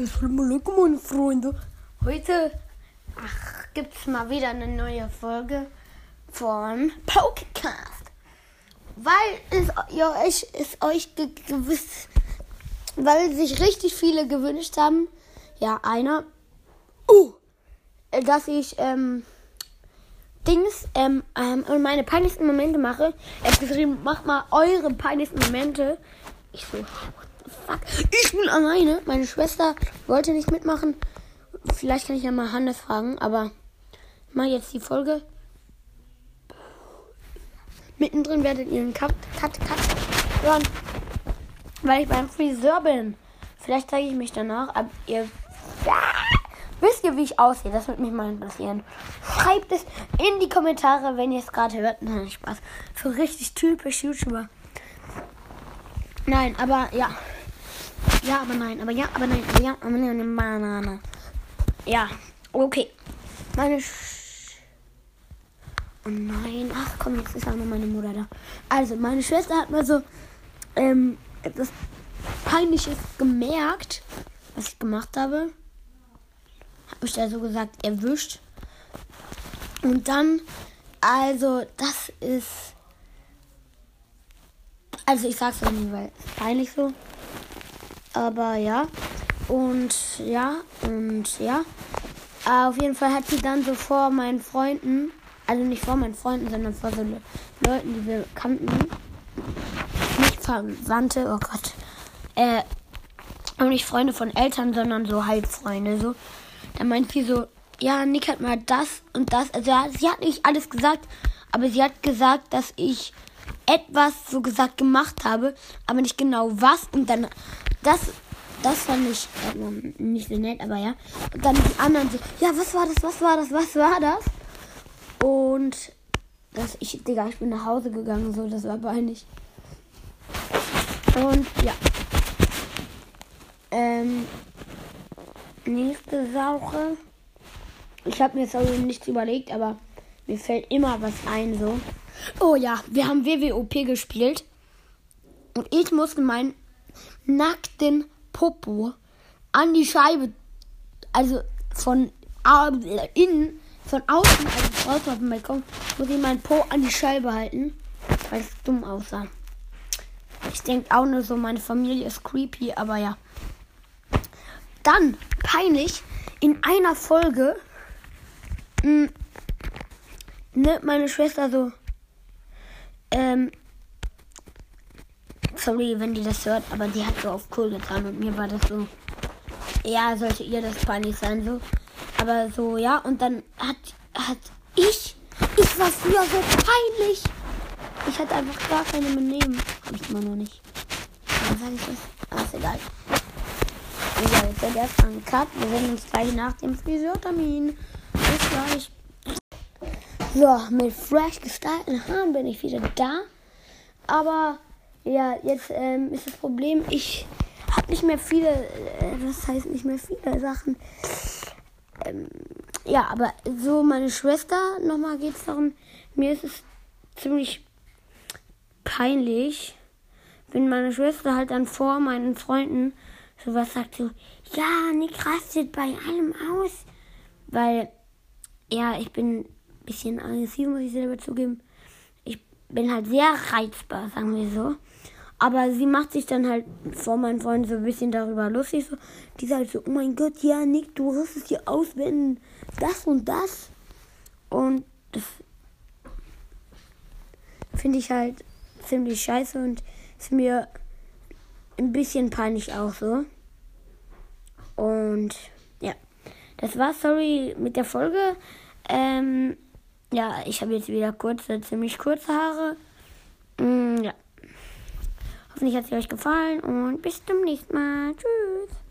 Assalamu alaikum, meine Freunde. Heute ach, gibt's mal wieder eine neue Folge von Pokecast. Weil es ja, euch, es euch ge gewiss, weil sich richtig viele gewünscht haben. Ja, einer. Uh, dass ich ähm, Dings ähm, ähm, meine peinlichsten Momente mache. Er hat geschrieben, macht mal eure peinlichsten Momente. Ich so, fuck. Ich bin alleine. Meine Schwester wollte nicht mitmachen. Vielleicht kann ich ja mal Hannes fragen, aber mal jetzt die Folge. Mittendrin werdet ihr einen Cut, Cut, Cut hören, weil ich beim Friseur bin. Vielleicht zeige ich mich danach, aber ihr wisst ihr, wie ich aussehe. Das würde mich mal interessieren. Schreibt es in die Kommentare, wenn ihr es gerade hört. Nein, Spaß. So richtig typisch YouTuber. Nein, aber ja. Ja, aber nein, aber ja, aber nein, aber ja, aber nein, Banane. Ja, okay. Meine Sch Oh nein, ach komm, jetzt ist auch noch meine Mutter da. Also, meine Schwester hat mal so ähm, etwas Peinliches gemerkt, was ich gemacht habe. Hab mich da so gesagt erwischt. Und dann, also, das ist. Also, ich sag's euch nicht, weil peinlich so. Aber ja. Und ja, und ja. Auf jeden Fall hat sie dann so vor meinen Freunden, also nicht vor meinen Freunden, sondern vor so Le Leuten, die wir kannten, nicht Verwandte, oh Gott, äh, und nicht Freunde von Eltern, sondern so Halbfreunde, so. Da meint sie so, ja, Nick hat mal das und das, also ja, sie hat nicht alles gesagt, aber sie hat gesagt, dass ich etwas so gesagt gemacht habe, aber nicht genau was und dann das, das fand ich äh, nicht so nett, aber ja. Und dann die anderen so, ja, was war das, was war das, was war das? Und das, ich, Digga, ich bin nach Hause gegangen, so, das war peinlich. Und ja. Ähm, nächste Sache. Ich habe mir jetzt auch nichts überlegt, aber mir fällt immer was ein, so. Oh ja, wir haben WWOP gespielt. Und ich musste meinen nackten Popo an die Scheibe, also von innen, von außen, also draußen auf dem Balkon, muss ich meinen Po an die Scheibe halten, weil es dumm aussah. Ich denke auch nur so, meine Familie ist creepy, aber ja. Dann, peinlich, in einer Folge, mh, ne, meine Schwester so, ähm, sorry, wenn die das hört, aber die hat so auf cool getan und mir war das so, ja, sollte ihr das peinlich sein, so. Aber so, ja, und dann hat, hat ich, ich war früher so peinlich. Ich hatte einfach gar keine Benehmen. Hab ich immer noch nicht. Dann sag ich das. Ah, ist egal. Egal, jetzt wird erst ein Cut. Wir sehen uns gleich nach dem Friseurtermin. Bis gleich. So, mit fresh gestylten Haaren bin ich wieder da. Aber ja, jetzt ähm, ist das Problem, ich habe nicht mehr viele, äh, was heißt nicht mehr viele Sachen. Ähm, ja, aber so meine Schwester, nochmal geht es darum, mir ist es ziemlich peinlich, wenn meine Schwester halt dann vor meinen Freunden sowas sagt, so, ja, Nick rastet bei allem aus. Weil, ja, ich bin ein bisschen aggressiv, muss ich selber zugeben. Bin halt sehr reizbar, sagen wir so. Aber sie macht sich dann halt vor meinen Freunden so ein bisschen darüber lustig. So. Die sagt so, oh mein Gott, ja, Nick, du rastest hier aus, wenn das und das. Und das finde ich halt ziemlich scheiße und ist mir ein bisschen peinlich auch so. Und ja, das war's, sorry, mit der Folge. Ähm, ja, ich habe jetzt wieder kurze, ziemlich kurze Haare. Mm, ja. Hoffentlich hat sie euch gefallen und bis zum nächsten Mal. Tschüss.